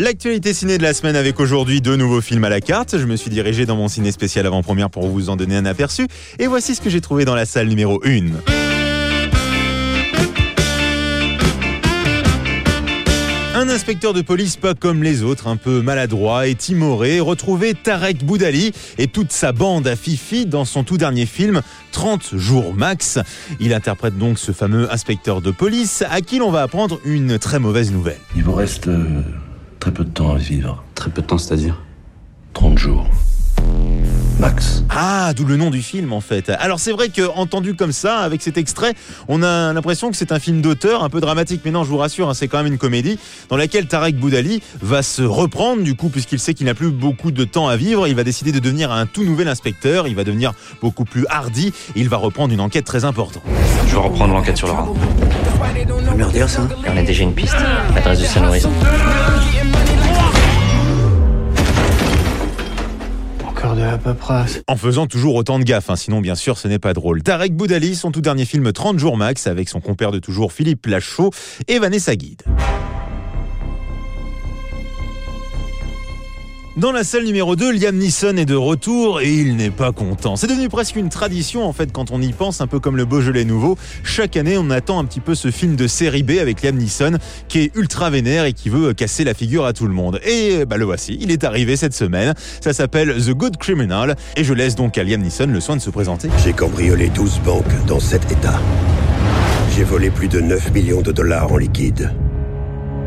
L'actualité ciné de la semaine avec aujourd'hui deux nouveaux films à la carte. Je me suis dirigé dans mon ciné spécial avant-première pour vous en donner un aperçu. Et voici ce que j'ai trouvé dans la salle numéro 1. Un inspecteur de police pas comme les autres, un peu maladroit et timoré, retrouvait Tarek Boudali et toute sa bande à Fifi dans son tout dernier film 30 jours max. Il interprète donc ce fameux inspecteur de police à qui l'on va apprendre une très mauvaise nouvelle. Il vous reste euh, très peu de temps à vivre. Très peu de temps, c'est-à-dire 30 jours. Max. Ah, d'où le nom du film en fait. Alors c'est vrai que entendu comme ça, avec cet extrait, on a l'impression que c'est un film d'auteur, un peu dramatique, mais non, je vous rassure, hein, c'est quand même une comédie dans laquelle Tarek Boudali va se reprendre du coup, puisqu'il sait qu'il n'a plus beaucoup de temps à vivre, il va décider de devenir un tout nouvel inspecteur, il va devenir beaucoup plus hardi, et il va reprendre une enquête très importante. Je vais reprendre l'enquête sur Laura. Merdier ça? On a déjà une piste. L'adresse de Saint-Horizon. Encore En faisant toujours autant de gaffes, hein, sinon bien sûr ce n'est pas drôle. Tarek Boudali, son tout dernier film 30 jours max, avec son compère de toujours Philippe Lachaud et Vanessa Guide. Dans la salle numéro 2, Liam Neeson est de retour et il n'est pas content. C'est devenu presque une tradition en fait quand on y pense, un peu comme le Beaujolais nouveau. Chaque année, on attend un petit peu ce film de série B avec Liam Neeson qui est ultra vénère et qui veut casser la figure à tout le monde. Et bah le voici, il est arrivé cette semaine. Ça s'appelle The Good Criminal et je laisse donc à Liam Neeson le soin de se présenter. J'ai cambriolé 12 banques dans 7 États. J'ai volé plus de 9 millions de dollars en liquide.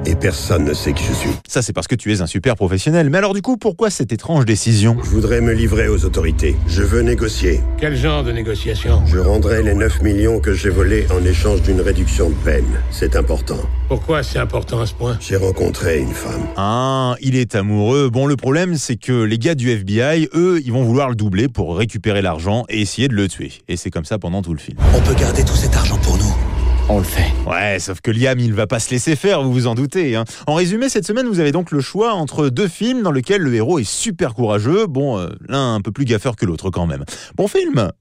Et personne ne sait qui je suis. Ça c'est parce que tu es un super professionnel. Mais alors du coup, pourquoi cette étrange décision? Je voudrais me livrer aux autorités. Je veux négocier. Quel genre de négociation? Je rendrai les 9 millions que j'ai volés en échange d'une réduction de peine. C'est important. Pourquoi c'est important à ce point? J'ai rencontré une femme. Ah, il est amoureux. Bon, le problème, c'est que les gars du FBI, eux, ils vont vouloir le doubler pour récupérer l'argent et essayer de le tuer. Et c'est comme ça pendant tout le film. On peut garder tout cet argent pour nous. On le fait. Ouais, sauf que Liam, il va pas se laisser faire, vous vous en doutez. hein. En résumé, cette semaine, vous avez donc le choix entre deux films dans lesquels le héros est super courageux. Bon, euh, l'un un peu plus gaffeur que l'autre quand même. Bon film